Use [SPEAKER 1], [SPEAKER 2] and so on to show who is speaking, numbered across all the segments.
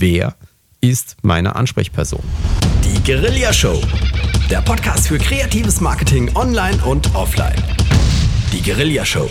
[SPEAKER 1] wer ist meine Ansprechperson?
[SPEAKER 2] Die Guerilla Show. Der Podcast für kreatives Marketing online und offline. Die Guerilla Show.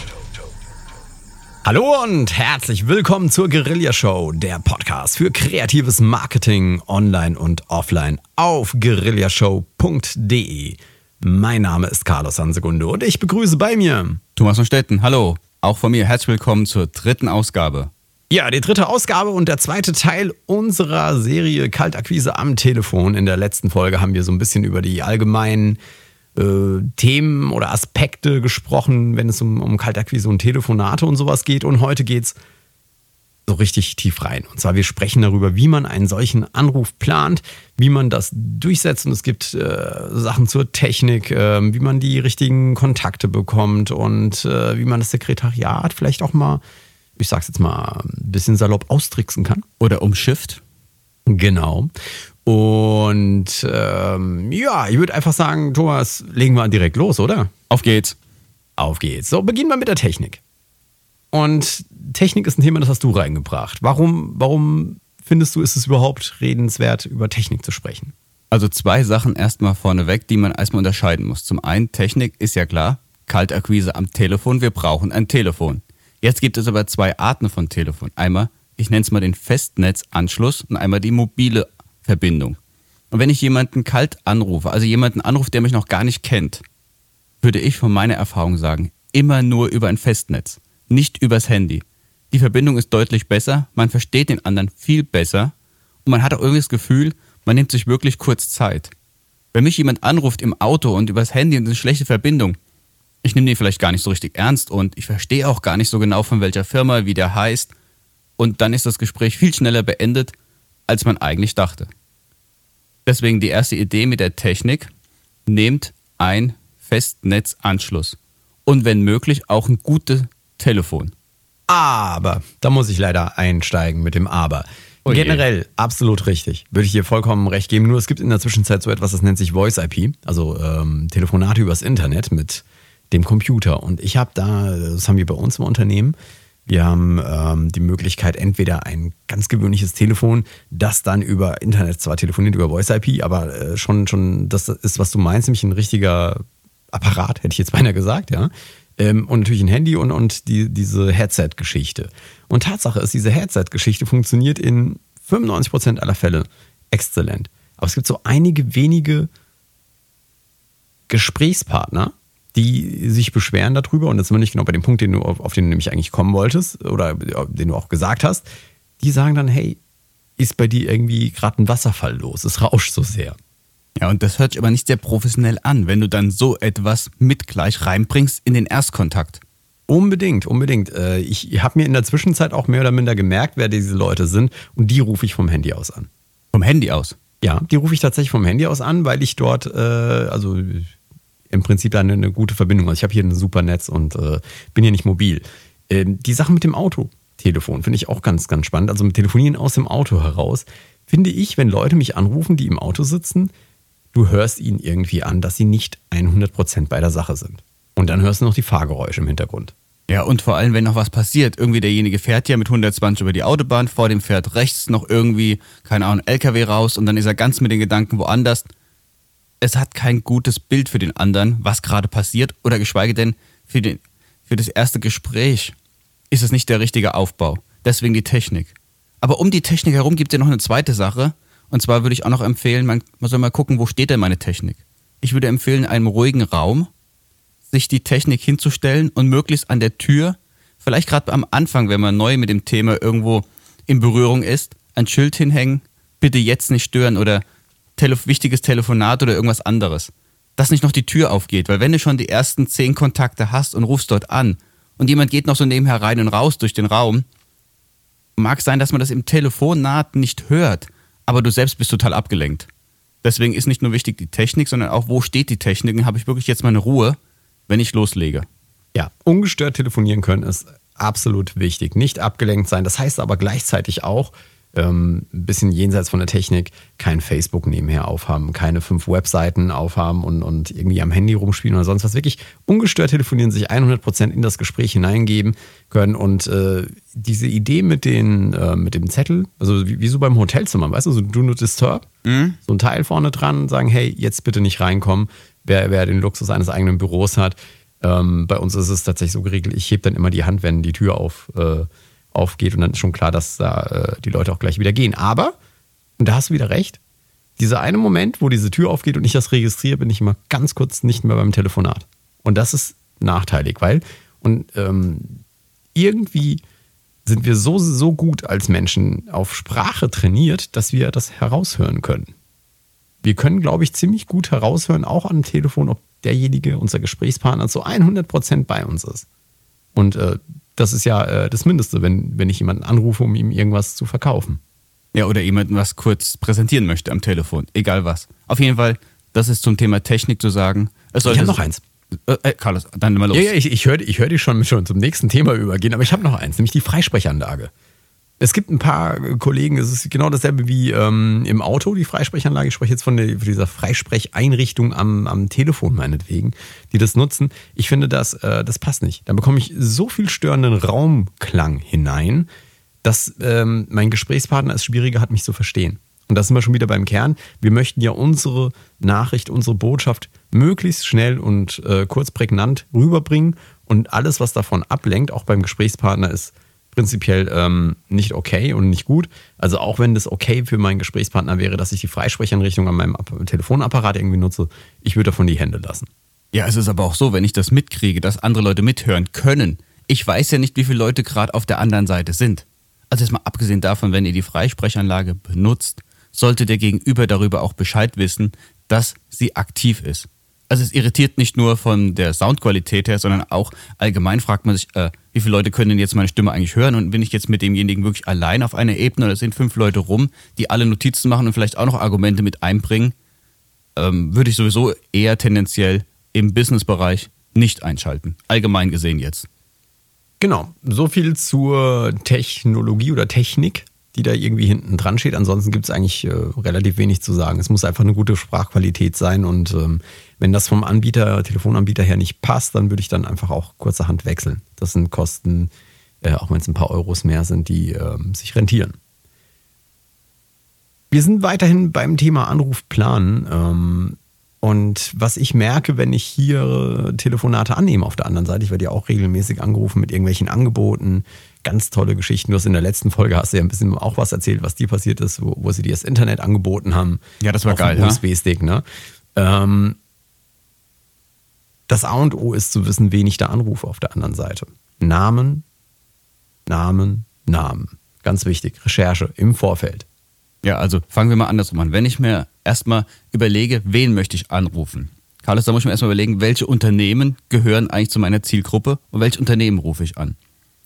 [SPEAKER 1] Hallo und herzlich willkommen zur Guerilla Show, der Podcast für kreatives Marketing online und offline auf guerillashow.de. Mein Name ist Carlos Sansegunde und ich begrüße bei mir
[SPEAKER 3] Thomas von Stetten. Hallo, auch von mir herzlich willkommen zur dritten Ausgabe.
[SPEAKER 1] Ja, die dritte Ausgabe und der zweite Teil unserer Serie Kaltakquise am Telefon. In der letzten Folge haben wir so ein bisschen über die allgemeinen äh, Themen oder Aspekte gesprochen, wenn es um, um Kaltakquise und Telefonate und sowas geht. Und heute geht's so richtig tief rein. Und zwar, wir sprechen darüber, wie man einen solchen Anruf plant, wie man das durchsetzt. Und es gibt äh, Sachen zur Technik, äh, wie man die richtigen Kontakte bekommt und äh, wie man das Sekretariat vielleicht auch mal, ich sag's jetzt mal, ein bisschen salopp austricksen kann.
[SPEAKER 3] Oder umschifft.
[SPEAKER 1] Genau. Und ähm, ja, ich würde einfach sagen, Thomas, legen wir direkt los, oder?
[SPEAKER 3] Auf geht's.
[SPEAKER 1] Auf geht's. So, beginnen wir mit der Technik. Und Technik ist ein Thema, das hast du reingebracht. Warum, warum findest du, ist es überhaupt redenswert, über Technik zu sprechen?
[SPEAKER 3] Also zwei Sachen erstmal vorneweg, die man erstmal unterscheiden muss. Zum einen, Technik ist ja klar, Kaltakquise am Telefon, wir brauchen ein Telefon. Jetzt gibt es aber zwei Arten von Telefon. Einmal, ich nenne es mal den Festnetzanschluss und einmal die mobile Verbindung. Und wenn ich jemanden kalt anrufe, also jemanden anrufe, der mich noch gar nicht kennt, würde ich von meiner Erfahrung sagen, immer nur über ein Festnetz, nicht übers Handy. Die Verbindung ist deutlich besser, man versteht den anderen viel besser und man hat auch irgendwie das Gefühl, man nimmt sich wirklich kurz Zeit. Wenn mich jemand anruft im Auto und übers Handy und eine schlechte Verbindung, ich nehme den vielleicht gar nicht so richtig ernst und ich verstehe auch gar nicht so genau von welcher Firma, wie der heißt und dann ist das Gespräch viel schneller beendet, als man eigentlich dachte. Deswegen die erste Idee mit der Technik, nehmt ein Festnetzanschluss und wenn möglich auch ein gutes Telefon.
[SPEAKER 1] Aber, da muss ich leider einsteigen mit dem Aber.
[SPEAKER 3] Oh.
[SPEAKER 1] Generell absolut richtig. Würde ich dir vollkommen recht geben. Nur es gibt in der Zwischenzeit so etwas, das nennt sich Voice IP, also ähm, Telefonate übers Internet mit dem Computer. Und ich habe da, das haben wir bei uns im Unternehmen, wir haben ähm, die Möglichkeit, entweder ein ganz gewöhnliches Telefon, das dann über Internet zwar telefoniert, über Voice IP, aber äh, schon, schon das ist, was du meinst, nämlich ein richtiger Apparat, hätte ich jetzt beinahe gesagt, ja. Ähm, und natürlich ein Handy und, und die, diese Headset-Geschichte. Und Tatsache ist, diese Headset-Geschichte funktioniert in 95% aller Fälle exzellent. Aber es gibt so einige wenige Gesprächspartner, die sich beschweren darüber, und jetzt sind wir nicht genau bei dem Punkt, den du, auf, auf den du nämlich eigentlich kommen wolltest, oder den du auch gesagt hast, die sagen dann, hey, ist bei dir irgendwie gerade ein Wasserfall los, es rauscht so sehr.
[SPEAKER 3] Ja, und das hört sich aber nicht sehr professionell an, wenn du dann so etwas mit gleich reinbringst in den Erstkontakt.
[SPEAKER 1] Unbedingt, unbedingt. Äh, Ich habe mir in der Zwischenzeit auch mehr oder minder gemerkt, wer diese Leute sind, und die rufe ich vom Handy aus an.
[SPEAKER 3] Vom Handy aus.
[SPEAKER 1] Ja, die rufe ich tatsächlich vom Handy aus an, weil ich dort, äh, also im Prinzip eine, eine gute Verbindung. Also ich habe hier ein super Netz und äh, bin hier nicht mobil. Ähm, die Sache mit dem Autotelefon finde ich auch ganz, ganz spannend. Also mit Telefonieren aus dem Auto heraus finde ich, wenn Leute mich anrufen, die im Auto sitzen, du hörst ihnen irgendwie an, dass sie nicht 100% bei der Sache sind. Und dann hörst du noch die Fahrgeräusche im Hintergrund.
[SPEAKER 3] Ja, und vor allem, wenn noch was passiert. Irgendwie derjenige fährt ja mit 120 über die Autobahn, vor dem fährt rechts noch irgendwie, keine Ahnung, LKW raus und dann ist er ganz mit den Gedanken woanders. Es hat kein gutes Bild für den anderen, was gerade passiert, oder geschweige denn für, den, für das erste Gespräch ist es nicht der richtige Aufbau. Deswegen die Technik. Aber um die Technik herum gibt es ja noch eine zweite Sache. Und zwar würde ich auch noch empfehlen, man, man soll mal gucken, wo steht denn meine Technik. Ich würde empfehlen, in einem ruhigen Raum sich die Technik hinzustellen und möglichst an der Tür, vielleicht gerade am Anfang, wenn man neu mit dem Thema irgendwo in Berührung ist, ein Schild hinhängen, bitte jetzt nicht stören oder Tele wichtiges Telefonat oder irgendwas anderes. Dass nicht noch die Tür aufgeht, weil wenn du schon die ersten zehn Kontakte hast und rufst dort an und jemand geht noch so nebenher rein und raus durch den Raum, mag sein, dass man das im Telefonat nicht hört, aber du selbst bist total abgelenkt. Deswegen ist nicht nur wichtig die Technik, sondern auch, wo steht die Technik und habe ich wirklich jetzt meine Ruhe, wenn ich loslege.
[SPEAKER 1] Ja, ungestört telefonieren können ist absolut wichtig. Nicht abgelenkt sein. Das heißt aber gleichzeitig auch, ähm, ein bisschen jenseits von der Technik, kein Facebook nebenher aufhaben, keine fünf Webseiten aufhaben und, und irgendwie am Handy rumspielen oder sonst was. Wirklich ungestört telefonieren, sich 100% in das Gespräch hineingeben können und äh, diese Idee mit, den, äh, mit dem Zettel, also wie, wie, so beim Hotelzimmer, weißt du, so Do Not Disturb, mhm. so ein Teil vorne dran, sagen, hey, jetzt bitte nicht reinkommen, wer, wer den Luxus eines eigenen Büros hat. Ähm, bei uns ist es tatsächlich so geregelt, ich hebe dann immer die Hand, wenn die Tür auf äh, aufgeht und dann ist schon klar, dass da äh, die Leute auch gleich wieder gehen. Aber, und da hast du wieder recht, dieser eine Moment, wo diese Tür aufgeht und ich das registriere, bin ich immer ganz kurz nicht mehr beim Telefonat. Und das ist nachteilig, weil und ähm, irgendwie sind wir so, so gut als Menschen auf Sprache trainiert, dass wir das heraushören können. Wir können, glaube ich, ziemlich gut heraushören, auch am Telefon, ob derjenige, unser Gesprächspartner, zu 100% bei uns ist. Und äh, das ist ja äh, das Mindeste, wenn, wenn ich jemanden anrufe, um ihm irgendwas zu verkaufen.
[SPEAKER 3] Ja, oder jemanden was kurz präsentieren möchte am Telefon. Egal was. Auf jeden Fall, das ist zum Thema Technik zu sagen.
[SPEAKER 1] ich habe noch eins.
[SPEAKER 3] Äh, äh, Carlos, dann mal los.
[SPEAKER 1] Ja, ja, ich, ich höre ich hör dich schon, schon zum nächsten Thema übergehen, aber ich habe noch eins, nämlich die Freisprechanlage. Es gibt ein paar Kollegen, es ist genau dasselbe wie ähm, im Auto, die Freisprechanlage. Ich spreche jetzt von, der, von dieser Freisprecheinrichtung am, am Telefon meinetwegen, die das nutzen. Ich finde, das, äh, das passt nicht. Da bekomme ich so viel störenden Raumklang hinein, dass ähm, mein Gesprächspartner es schwieriger hat, mich zu verstehen. Und da sind wir schon wieder beim Kern. Wir möchten ja unsere Nachricht, unsere Botschaft möglichst schnell und äh, kurz prägnant rüberbringen. Und alles, was davon ablenkt, auch beim Gesprächspartner, ist prinzipiell ähm, nicht okay und nicht gut. Also auch wenn das okay für meinen Gesprächspartner wäre, dass ich die Freisprecheinrichtung an meinem Telefonapparat irgendwie nutze, ich würde davon die Hände lassen.
[SPEAKER 3] Ja, es ist aber auch so, wenn ich das mitkriege, dass andere Leute mithören können. Ich weiß ja nicht, wie viele Leute gerade auf der anderen Seite sind. Also jetzt mal abgesehen davon, wenn ihr die Freisprechanlage benutzt, sollte der Gegenüber darüber auch Bescheid wissen, dass sie aktiv ist. Also es irritiert nicht nur von der Soundqualität her, sondern auch allgemein fragt man sich, äh, wie viele Leute können denn jetzt meine Stimme eigentlich hören? Und bin ich jetzt mit demjenigen wirklich allein auf einer Ebene oder sind fünf Leute rum, die alle Notizen machen und vielleicht auch noch Argumente mit einbringen? Ähm, würde ich sowieso eher tendenziell im Businessbereich nicht einschalten. Allgemein gesehen jetzt.
[SPEAKER 1] Genau, so viel zur Technologie oder Technik, die da irgendwie hinten dran steht. Ansonsten gibt es eigentlich äh, relativ wenig zu sagen. Es muss einfach eine gute Sprachqualität sein und ähm, wenn das vom Anbieter, Telefonanbieter her nicht passt, dann würde ich dann einfach auch kurzerhand wechseln. Das sind Kosten, äh, auch wenn es ein paar Euros mehr sind, die äh, sich rentieren. Wir sind weiterhin beim Thema Anrufplan. Ähm, und was ich merke, wenn ich hier Telefonate annehme auf der anderen Seite, ich werde ja auch regelmäßig angerufen mit irgendwelchen Angeboten, ganz tolle Geschichten. Du hast in der letzten Folge hast du ja ein bisschen auch was erzählt, was dir passiert ist, wo, wo sie dir das Internet angeboten haben.
[SPEAKER 3] Ja, das war geil.
[SPEAKER 1] USB-Stick, ne? Ähm, das A und O ist zu wissen, wen ich da anrufe auf der anderen Seite. Namen, Namen, Namen. Ganz wichtig. Recherche im Vorfeld.
[SPEAKER 3] Ja, also fangen wir mal andersrum an. Wenn ich mir erstmal überlege, wen möchte ich anrufen? Carlos, da muss ich mir erstmal überlegen, welche Unternehmen gehören eigentlich zu meiner Zielgruppe und welche Unternehmen rufe ich an.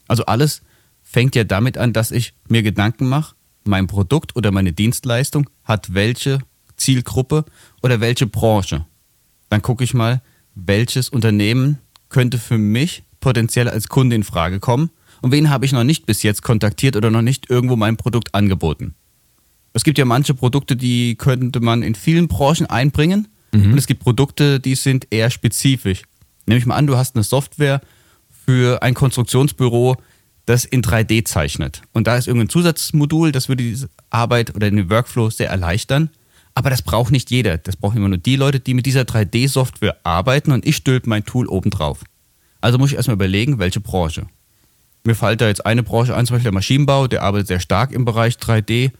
[SPEAKER 3] Also alles fängt ja damit an, dass ich mir Gedanken mache, mein Produkt oder meine Dienstleistung hat welche Zielgruppe oder welche Branche. Dann gucke ich mal, welches Unternehmen könnte für mich potenziell als Kunde in Frage kommen und wen habe ich noch nicht bis jetzt kontaktiert oder noch nicht irgendwo mein Produkt angeboten. Es gibt ja manche Produkte, die könnte man in vielen Branchen einbringen mhm. und es gibt Produkte, die sind eher spezifisch. Nehme ich mal an, du hast eine Software für ein Konstruktionsbüro, das in 3D zeichnet. Und da ist irgendein Zusatzmodul, das würde diese Arbeit oder den Workflow sehr erleichtern. Aber das braucht nicht jeder. Das brauchen immer nur die Leute, die mit dieser 3D-Software arbeiten und ich stülpe mein Tool oben drauf. Also muss ich erstmal überlegen, welche Branche. Mir fällt da jetzt eine Branche ein, zum Beispiel der Maschinenbau, der arbeitet sehr stark im Bereich 3D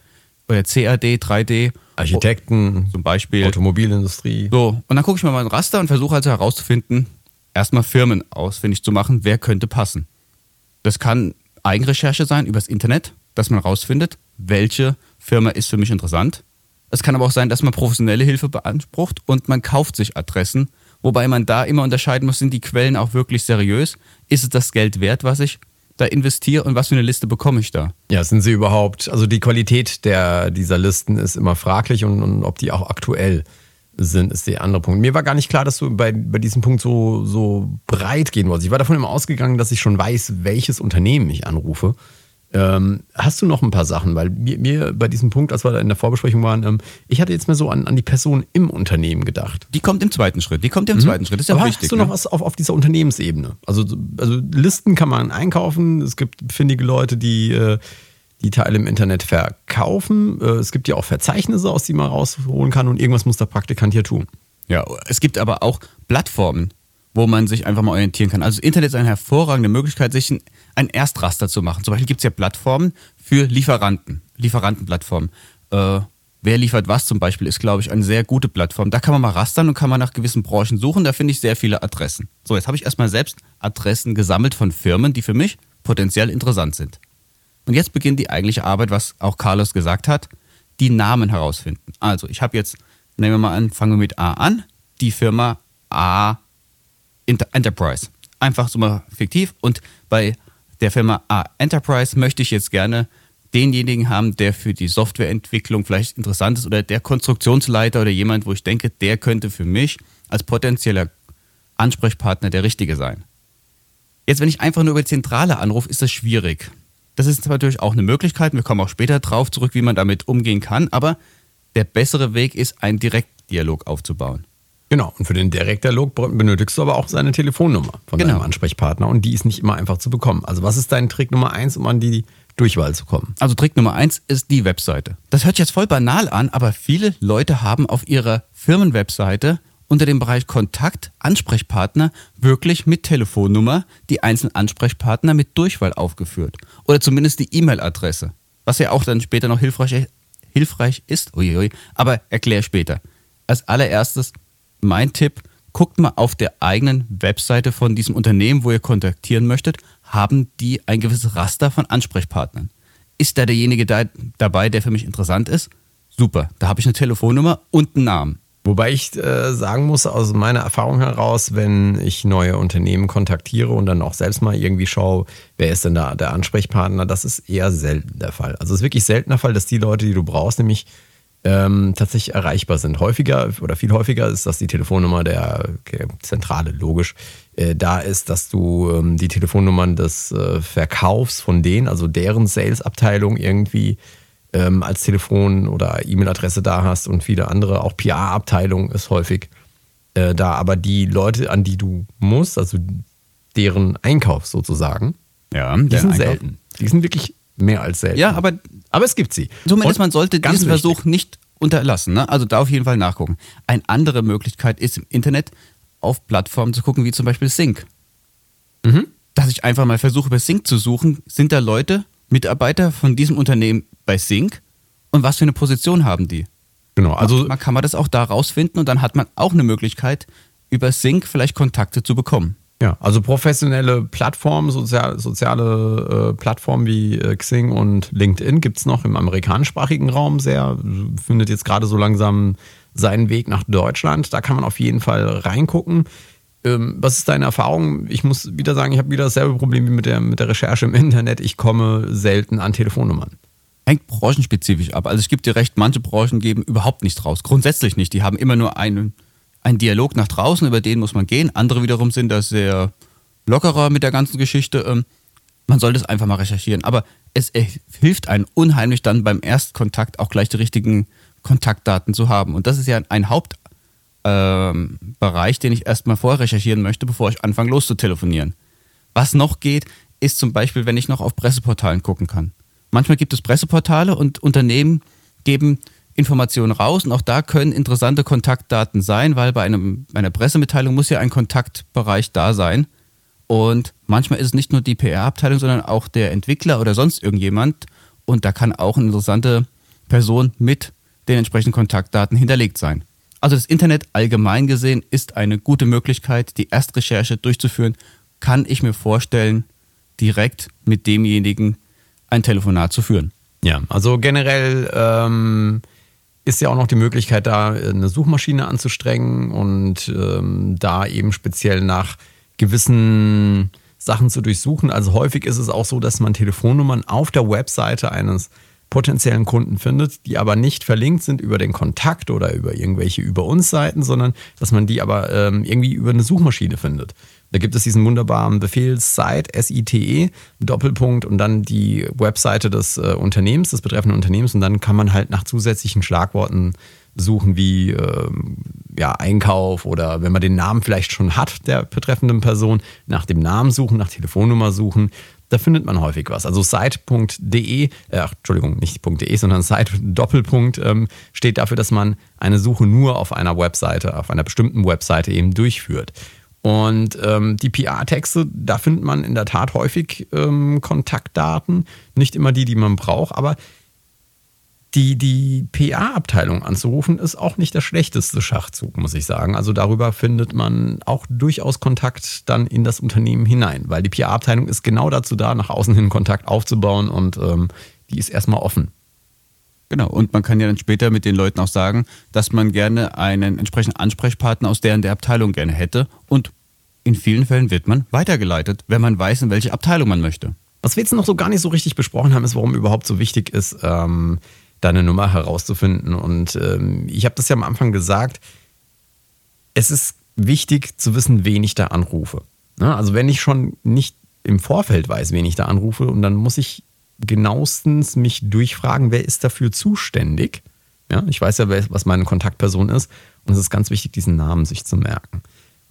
[SPEAKER 3] oder CAD, 3D.
[SPEAKER 1] Architekten, zum Beispiel.
[SPEAKER 3] Automobilindustrie. So, und dann gucke ich mir mal ein Raster und versuche also herauszufinden, erstmal Firmen ausfindig zu machen, wer könnte passen. Das kann Eigenrecherche sein übers Internet, dass man herausfindet, welche Firma ist für mich interessant es kann aber auch sein, dass man professionelle Hilfe beansprucht und man kauft sich Adressen, wobei man da immer unterscheiden muss, sind die Quellen auch wirklich seriös? Ist es das Geld wert, was ich da investiere und was für eine Liste bekomme ich da?
[SPEAKER 1] Ja, sind sie überhaupt, also die Qualität der, dieser Listen ist immer fraglich und, und ob die auch aktuell sind, ist der andere Punkt. Mir war gar nicht klar, dass du bei, bei diesem Punkt so, so breit gehen wolltest. Ich war davon immer ausgegangen, dass ich schon weiß, welches Unternehmen ich anrufe. Ähm, hast du noch ein paar Sachen? Weil mir, mir, bei diesem Punkt, als wir da in der Vorbesprechung waren, ähm, ich hatte jetzt mehr so an, an die Person im Unternehmen gedacht.
[SPEAKER 3] Die kommt im zweiten Schritt. Die kommt im mhm. zweiten Schritt. Das ist ja
[SPEAKER 1] Aber
[SPEAKER 3] wichtig.
[SPEAKER 1] Hast du noch ne? was auf, auf dieser Unternehmensebene? Also, also Listen kann man einkaufen. Es gibt findige Leute, die äh, die Teile im Internet verkaufen. Äh, es gibt ja auch Verzeichnisse, aus denen man rausholen kann und irgendwas muss der Praktikant hier tun.
[SPEAKER 3] Ja, es gibt aber auch Plattformen, wo man sich einfach mal orientieren kann. Also das Internet ist eine hervorragende Möglichkeit, sich ein, ein Erstraster zu machen. Zum Beispiel gibt es ja Plattformen für Lieferanten, Lieferantenplattformen. Äh, wer liefert was zum Beispiel, ist, glaube ich, eine sehr gute Plattform. Da kann man mal rastern und kann man nach gewissen Branchen suchen. Da finde ich sehr viele Adressen. So, jetzt habe ich erstmal selbst Adressen gesammelt von Firmen, die für mich potenziell interessant sind. Und jetzt beginnt die eigentliche Arbeit, was auch Carlos gesagt hat, die Namen herausfinden. Also, ich habe jetzt, nehmen wir mal an, fangen wir mit A an, die Firma A Enterprise. Einfach so mal fiktiv. Und bei der Firma A Enterprise möchte ich jetzt gerne denjenigen haben, der für die Softwareentwicklung vielleicht interessant ist oder der Konstruktionsleiter oder jemand, wo ich denke, der könnte für mich als potenzieller Ansprechpartner der Richtige sein. Jetzt, wenn ich einfach nur über die Zentrale anrufe, ist das schwierig. Das ist natürlich auch eine Möglichkeit. Wir kommen auch später drauf zurück, wie man damit umgehen kann. Aber der bessere Weg ist, einen Direktdialog aufzubauen.
[SPEAKER 1] Genau, und für den Direktdialog benötigst du aber auch seine Telefonnummer von genau. deinem Ansprechpartner und die ist nicht immer einfach zu bekommen. Also was ist dein Trick Nummer eins, um an die Durchwahl zu kommen?
[SPEAKER 3] Also Trick Nummer eins ist die Webseite. Das hört sich jetzt voll banal an, aber viele Leute haben auf ihrer Firmenwebseite unter dem Bereich Kontakt, Ansprechpartner wirklich mit Telefonnummer die einzelnen Ansprechpartner mit Durchwahl aufgeführt. Oder zumindest die E-Mail-Adresse. Was ja auch dann später noch hilfreich, hilfreich ist. Uiui, aber erklär später. Als allererstes mein Tipp, guckt mal auf der eigenen Webseite von diesem Unternehmen, wo ihr kontaktieren möchtet, haben die ein gewisses Raster von Ansprechpartnern. Ist da derjenige da, dabei, der für mich interessant ist? Super, da habe ich eine Telefonnummer und einen Namen.
[SPEAKER 1] Wobei ich äh, sagen muss, aus meiner Erfahrung heraus, wenn ich neue Unternehmen kontaktiere und dann auch selbst mal irgendwie schaue, wer ist denn da der Ansprechpartner, das ist eher selten der Fall. Also es ist wirklich selten der Fall, dass die Leute, die du brauchst, nämlich ähm, tatsächlich erreichbar sind. Häufiger oder viel häufiger ist, dass die Telefonnummer der okay, Zentrale, logisch, äh, da ist, dass du ähm, die Telefonnummern des äh, Verkaufs von denen, also deren Sales-Abteilung irgendwie ähm, als Telefon- oder E-Mail-Adresse da hast und viele andere, auch PR-Abteilung ist häufig äh, da. Aber die Leute, an die du musst, also deren Einkauf sozusagen,
[SPEAKER 3] ja,
[SPEAKER 1] die sind Einkauf. selten. Die sind wirklich mehr als selten.
[SPEAKER 3] Ja, aber,
[SPEAKER 1] aber es gibt sie.
[SPEAKER 3] Zumindest man sollte diesen wichtig. Versuch nicht unterlassen. Ne? Also da auf jeden Fall nachgucken. Eine andere Möglichkeit ist im Internet auf Plattformen zu gucken, wie zum Beispiel Sync. Mhm. Dass ich einfach mal versuche, bei Sync zu suchen, sind da Leute, Mitarbeiter von diesem Unternehmen bei Sync und was für eine Position haben die?
[SPEAKER 1] Genau, also
[SPEAKER 3] man kann man das auch da rausfinden und dann hat man auch eine Möglichkeit, über Sync vielleicht Kontakte zu bekommen.
[SPEAKER 1] Ja, also professionelle Plattformen, sozial, soziale äh, Plattformen wie äh, Xing und LinkedIn gibt es noch im amerikanischsprachigen Raum sehr, findet jetzt gerade so langsam seinen Weg nach Deutschland. Da kann man auf jeden Fall reingucken. Ähm, was ist deine Erfahrung? Ich muss wieder sagen, ich habe wieder dasselbe Problem wie mit der, mit der Recherche im Internet. Ich komme selten an Telefonnummern.
[SPEAKER 3] Hängt branchenspezifisch ab. Also ich gebe dir recht, manche Branchen geben überhaupt nichts raus. Grundsätzlich nicht. Die haben immer nur einen ein Dialog nach draußen, über den muss man gehen. Andere wiederum sind da sehr lockerer mit der ganzen Geschichte. Ähm, man sollte es einfach mal recherchieren. Aber es hilft einem unheimlich dann beim Erstkontakt auch gleich die richtigen Kontaktdaten zu haben. Und das ist ja ein Hauptbereich, ähm, den ich erstmal vorher recherchieren möchte, bevor ich anfange loszutelefonieren. Was noch geht, ist zum Beispiel, wenn ich noch auf Presseportalen gucken kann. Manchmal gibt es Presseportale und Unternehmen geben Informationen raus und auch da können interessante Kontaktdaten sein, weil bei einem, einer Pressemitteilung muss ja ein Kontaktbereich da sein. Und manchmal ist es nicht nur die PR-Abteilung, sondern auch der Entwickler oder sonst irgendjemand. Und da kann auch eine interessante Person mit den entsprechenden Kontaktdaten hinterlegt sein. Also das Internet allgemein gesehen ist eine gute Möglichkeit, die Erstrecherche durchzuführen. Kann ich mir vorstellen, direkt mit demjenigen ein Telefonat zu führen.
[SPEAKER 1] Ja, also generell ähm, ist ja auch noch die Möglichkeit, da eine Suchmaschine anzustrengen und ähm, da eben speziell nach gewissen Sachen zu durchsuchen. Also häufig ist es auch so, dass man Telefonnummern auf der Webseite eines potenziellen Kunden findet, die aber nicht verlinkt sind über den Kontakt oder über irgendwelche über uns Seiten, sondern dass man die aber ähm, irgendwie über eine Suchmaschine findet Da gibt es diesen wunderbaren Befehl Site, S-I-T-E, Doppelpunkt und dann die Webseite des äh, Unternehmens, des betreffenden Unternehmens und dann kann man halt nach zusätzlichen Schlagworten suchen wie ähm, ja, Einkauf oder wenn man den Namen vielleicht schon hat der betreffenden Person, nach dem Namen suchen, nach Telefonnummer suchen. Da findet man häufig was. Also site.de, äh, Entschuldigung, nicht .de, sondern site Doppelpunkt ähm, steht dafür, dass man eine Suche nur auf einer Webseite, auf einer bestimmten Webseite eben durchführt. Und ähm, die PR-Texte, da findet man in der Tat häufig ähm, Kontaktdaten, nicht immer die, die man braucht, aber die, die PA-Abteilung anzurufen, ist auch nicht der schlechteste Schachzug, muss ich sagen. Also darüber findet man auch durchaus Kontakt dann in das Unternehmen hinein, weil die PA-Abteilung ist genau dazu da, nach außen hin Kontakt aufzubauen und ähm, die ist erstmal offen.
[SPEAKER 3] Genau, und man kann ja dann später mit den Leuten auch sagen, dass man gerne einen entsprechenden Ansprechpartner aus deren der Abteilung gerne hätte und in vielen Fällen wird man weitergeleitet, wenn man weiß, in welche Abteilung man möchte.
[SPEAKER 1] Was wir jetzt noch so gar nicht so richtig besprochen haben, ist, warum überhaupt so wichtig ist, ähm, deine Nummer herauszufinden. Und ähm, ich habe das ja am Anfang gesagt, es ist wichtig zu wissen, wen ich da anrufe. Ne? Also wenn ich schon nicht im Vorfeld weiß, wen ich da anrufe, und dann muss ich genauestens mich durchfragen, wer ist dafür zuständig. Ja, ich weiß ja, was meine Kontaktperson ist. Und es ist ganz wichtig, diesen Namen sich zu merken.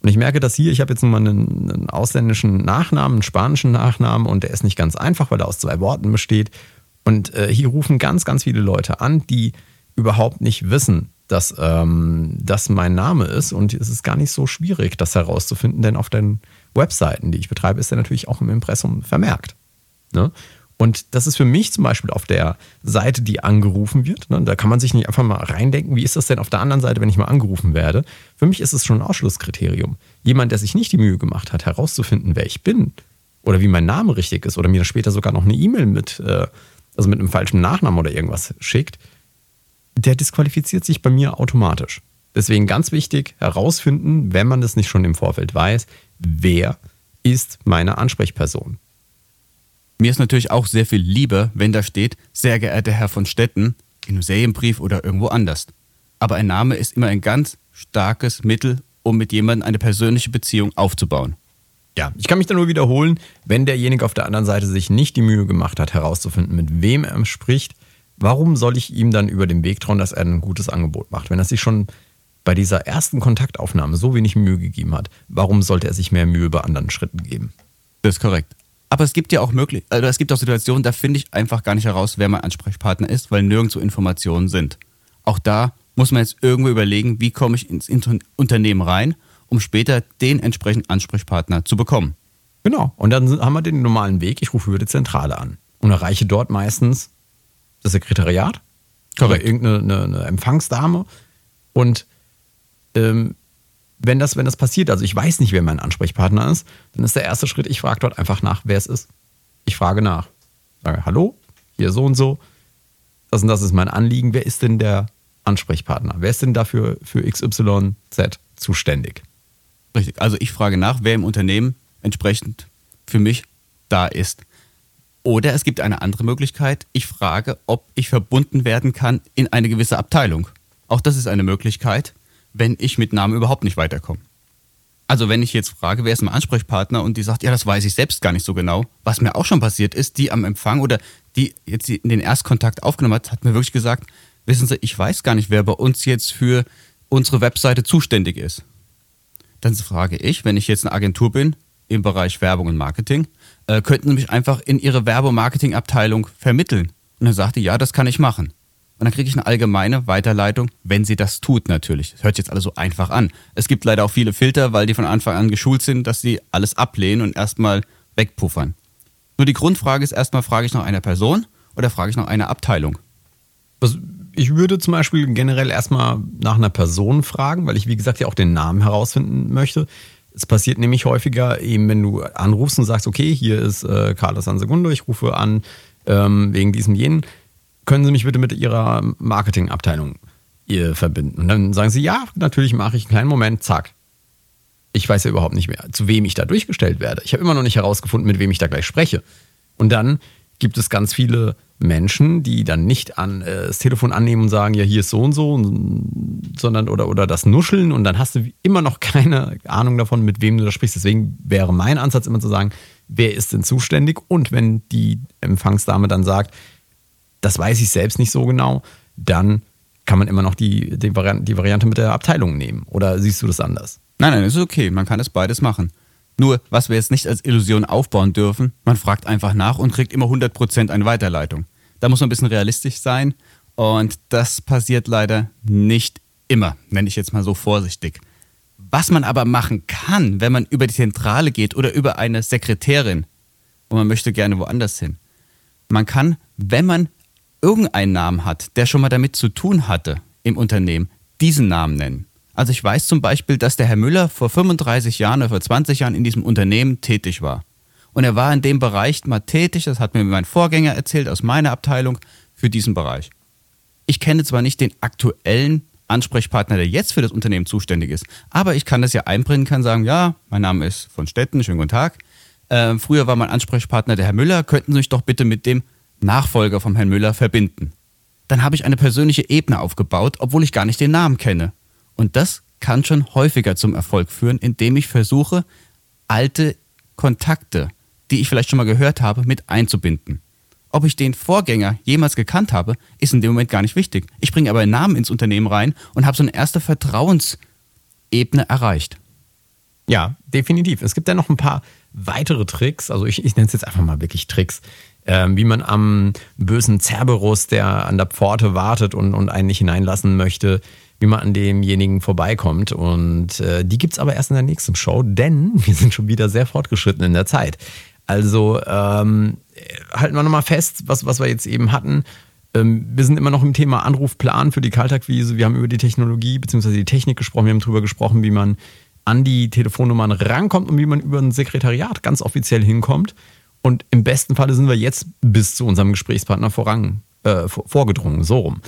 [SPEAKER 1] Und ich merke das hier, ich habe jetzt nun mal einen, einen, ausländischen Nachnamen, einen spanischen Nachnamen und der ist nicht ganz einfach, weil er aus zwei Worten besteht. Und äh, hier rufen ganz, ganz viele Leute an, die überhaupt nicht wissen, dass ähm, das mein Name ist. Und es ist gar nicht so schwierig, das herauszufinden, denn auf den Webseiten, die ich betreibe, ist er natürlich auch im Impressum vermerkt. Ne? Und das ist für mich zum Beispiel auf der Seite, die angerufen wird. Ne? Da kann man sich nicht einfach mal reindenken, wie ist das denn auf der anderen Seite, wenn ich mal angerufen werde. Für mich ist es schon ein Ausschlusskriterium. Jemand, der sich nicht die Mühe gemacht hat, herauszufinden, wer ich bin oder wie mein Name richtig ist oder mir später sogar noch eine E-Mail mit äh, also mit einem falschen Nachnamen oder irgendwas schickt, der disqualifiziert sich bei mir automatisch. Deswegen ganz wichtig herausfinden, wenn man das nicht schon im Vorfeld weiß, wer ist meine Ansprechperson.
[SPEAKER 3] Mir ist natürlich auch sehr viel lieber, wenn da steht, sehr geehrter Herr von Stetten, in einem Serienbrief oder irgendwo anders. Aber ein Name ist immer ein ganz starkes Mittel, um mit jemandem eine persönliche Beziehung aufzubauen.
[SPEAKER 1] Ja, ich kann mich da nur wiederholen, wenn derjenige auf der anderen Seite sich nicht die Mühe gemacht hat, herauszufinden, mit wem er spricht, warum soll ich ihm dann über den Weg trauen, dass er ein gutes Angebot macht? Wenn er sich schon bei dieser ersten Kontaktaufnahme so wenig Mühe gegeben hat, warum sollte er sich mehr Mühe bei anderen Schritten geben?
[SPEAKER 3] Das ist korrekt. Aber es gibt ja auch möglich, also es gibt auch Situationen, da finde ich einfach gar nicht heraus, wer mein Ansprechpartner ist, weil nirgendwo Informationen sind. Auch da muss man jetzt irgendwo überlegen, wie komme ich ins Unternehmen rein um später den entsprechenden Ansprechpartner zu bekommen.
[SPEAKER 1] Genau. Und dann haben wir den normalen Weg. Ich rufe über die Zentrale an und erreiche dort meistens das Sekretariat Korrekt. oder irgendeine eine, eine Empfangsdame. Und ähm, wenn, das, wenn das passiert, also ich weiß nicht, wer mein Ansprechpartner ist, dann ist der erste Schritt, ich frage dort einfach nach, wer es ist. Ich frage nach. Sage, hallo, hier so und so. Das und das ist mein Anliegen. Wer ist denn der Ansprechpartner? Wer ist denn dafür für XYZ zuständig?
[SPEAKER 3] Richtig. Also ich frage nach, wer im Unternehmen entsprechend für mich da ist. Oder es gibt eine andere Möglichkeit. Ich frage, ob ich verbunden werden kann in eine gewisse Abteilung. Auch das ist eine Möglichkeit, wenn ich mit Namen überhaupt nicht weiterkomme. Also wenn ich jetzt frage, wer ist mein Ansprechpartner und die sagt, ja, das weiß ich selbst gar nicht so genau. Was mir auch schon passiert ist, die am Empfang oder die jetzt den Erstkontakt aufgenommen hat, hat mir wirklich gesagt, wissen Sie, ich weiß gar nicht, wer bei uns jetzt für unsere Webseite zuständig ist. Dann frage ich, wenn ich jetzt eine Agentur bin im Bereich Werbung und Marketing, äh, könnten Sie mich einfach in Ihre Werbe- und vermitteln? Und dann sagte, ja, das kann ich machen. Und dann kriege ich eine allgemeine Weiterleitung, wenn sie das tut natürlich. Das hört sich jetzt alles so einfach an. Es gibt leider auch viele Filter, weil die von Anfang an geschult sind, dass sie alles ablehnen und erstmal wegpuffern. Nur die Grundfrage ist erstmal, frage ich nach einer Person oder frage ich nach einer Abteilung?
[SPEAKER 1] Was ich würde zum Beispiel generell erstmal nach einer Person fragen, weil ich, wie gesagt, ja auch den Namen herausfinden möchte. Es passiert nämlich häufiger, eben wenn du anrufst und sagst, okay, hier ist äh, Carlos Ansegundo, ich rufe an ähm, wegen diesem jenen. Können Sie mich bitte mit Ihrer Marketingabteilung verbinden? Und dann sagen sie, ja, natürlich mache ich einen kleinen Moment, zack. Ich weiß ja überhaupt nicht mehr, zu wem ich da durchgestellt werde. Ich habe immer noch nicht herausgefunden, mit wem ich da gleich spreche. Und dann gibt es ganz viele Menschen, die dann nicht an, äh, das Telefon annehmen und sagen, ja, hier ist so und so, und, sondern oder, oder das Nuscheln und dann hast du immer noch keine Ahnung davon, mit wem du da sprichst. Deswegen wäre mein Ansatz immer zu sagen, wer ist denn zuständig? Und wenn die Empfangsdame dann sagt, das weiß ich selbst nicht so genau, dann kann man immer noch die, die, Variante, die Variante mit der Abteilung nehmen. Oder siehst du das anders?
[SPEAKER 3] Nein, nein, es ist okay. Man kann das beides machen. Nur, was wir jetzt nicht als Illusion aufbauen dürfen, man fragt einfach nach und kriegt immer 100% eine Weiterleitung. Da muss man ein bisschen realistisch sein und das passiert leider nicht immer, nenne ich jetzt mal so vorsichtig. Was man aber machen kann, wenn man über die Zentrale geht oder über eine Sekretärin und man möchte gerne woanders hin, man kann, wenn man irgendeinen Namen hat, der schon mal damit zu tun hatte im Unternehmen, diesen Namen nennen. Also ich weiß zum Beispiel, dass der Herr Müller vor 35 Jahren oder vor 20 Jahren in diesem Unternehmen tätig war. Und er war in dem Bereich mal tätig, das hat mir mein Vorgänger erzählt aus meiner Abteilung, für diesen Bereich. Ich kenne zwar nicht den aktuellen Ansprechpartner, der jetzt für das Unternehmen zuständig ist, aber ich kann das ja einbringen, kann sagen, ja, mein Name ist von Stetten, schönen guten Tag. Äh, früher war mein Ansprechpartner der Herr Müller, könnten Sie sich doch bitte mit dem Nachfolger vom Herrn Müller verbinden. Dann habe ich eine persönliche Ebene aufgebaut, obwohl ich gar nicht den Namen kenne. Und das kann schon häufiger zum Erfolg führen, indem ich versuche, alte Kontakte, die ich vielleicht schon mal gehört habe, mit einzubinden. Ob ich den Vorgänger jemals gekannt habe, ist in dem Moment gar nicht wichtig. Ich bringe aber einen Namen ins Unternehmen rein und habe so eine erste Vertrauensebene erreicht.
[SPEAKER 1] Ja, definitiv. Es gibt ja noch ein paar weitere Tricks, also ich, ich nenne es jetzt einfach mal wirklich Tricks, ähm, wie man am bösen Cerberus, der an der Pforte wartet und, und einen nicht hineinlassen möchte, wie man an demjenigen vorbeikommt. Und äh, die gibt es aber erst in der nächsten Show, denn wir sind schon wieder sehr fortgeschritten in der Zeit. Also ähm, halten wir nochmal fest, was, was wir jetzt eben hatten. Ähm, wir sind immer noch im Thema Anrufplan für die Kaltakquise. Wir haben über die Technologie bzw. die Technik gesprochen. Wir haben darüber gesprochen, wie man an die Telefonnummern rankommt und wie man über ein Sekretariat ganz offiziell hinkommt. Und im besten Falle sind wir jetzt bis zu unserem Gesprächspartner voran, äh, vorgedrungen, so rum.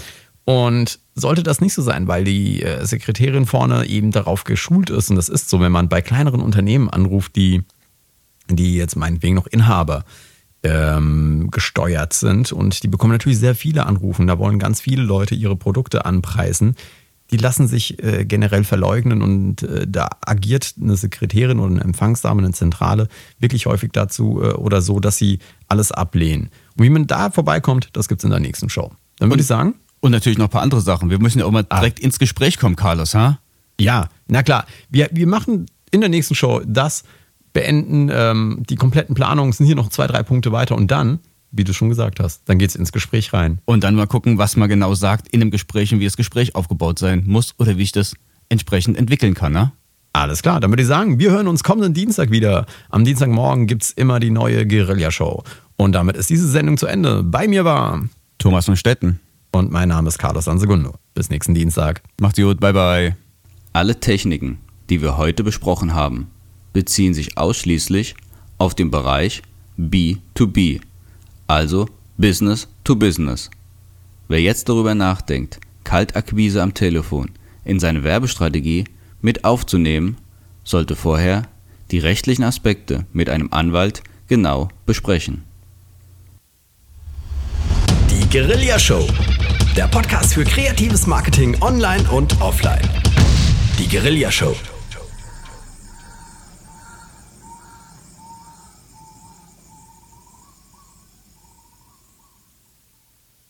[SPEAKER 1] Und sollte das nicht so sein, weil die äh, Sekretärin vorne eben darauf geschult ist, und das ist so, wenn man bei kleineren Unternehmen anruft, die, die jetzt meinetwegen noch Inhaber ähm, gesteuert sind und die bekommen natürlich sehr viele Anrufe. Da wollen ganz viele Leute ihre Produkte anpreisen. Die lassen sich äh, generell verleugnen und äh, da agiert eine Sekretärin oder eine Empfangsdame, eine Zentrale wirklich häufig dazu äh, oder so, dass sie alles ablehnen. Und wie man da vorbeikommt, das gibt es in der nächsten Show. Dann würde ich sagen,
[SPEAKER 3] und natürlich noch ein paar andere Sachen. Wir müssen ja auch mal ah. direkt ins Gespräch kommen, Carlos, ha?
[SPEAKER 1] Ja, na klar. Wir, wir machen in der nächsten Show das, beenden ähm, die kompletten Planungen, sind hier noch zwei, drei Punkte weiter und dann, wie du schon gesagt hast, dann geht es ins Gespräch rein.
[SPEAKER 3] Und dann mal gucken, was man genau sagt in dem Gespräch und wie das Gespräch aufgebaut sein muss oder wie ich das entsprechend entwickeln kann, ne?
[SPEAKER 1] Alles klar, dann würde ich sagen, wir hören uns kommenden Dienstag wieder. Am Dienstagmorgen gibt es immer die neue Guerilla-Show. Und damit ist diese Sendung zu Ende. Bei mir war
[SPEAKER 3] Thomas von Stetten.
[SPEAKER 1] Und mein Name ist Carlos Ansegundo. Bis nächsten Dienstag.
[SPEAKER 3] Macht's gut, bye bye.
[SPEAKER 4] Alle Techniken, die wir heute besprochen haben, beziehen sich ausschließlich auf den Bereich B2B, also Business to Business. Wer jetzt darüber nachdenkt, Kaltakquise am Telefon in seine Werbestrategie mit aufzunehmen, sollte vorher die rechtlichen Aspekte mit einem Anwalt genau besprechen.
[SPEAKER 2] Die Guerilla Show der Podcast für kreatives Marketing online und offline. Die Guerilla Show.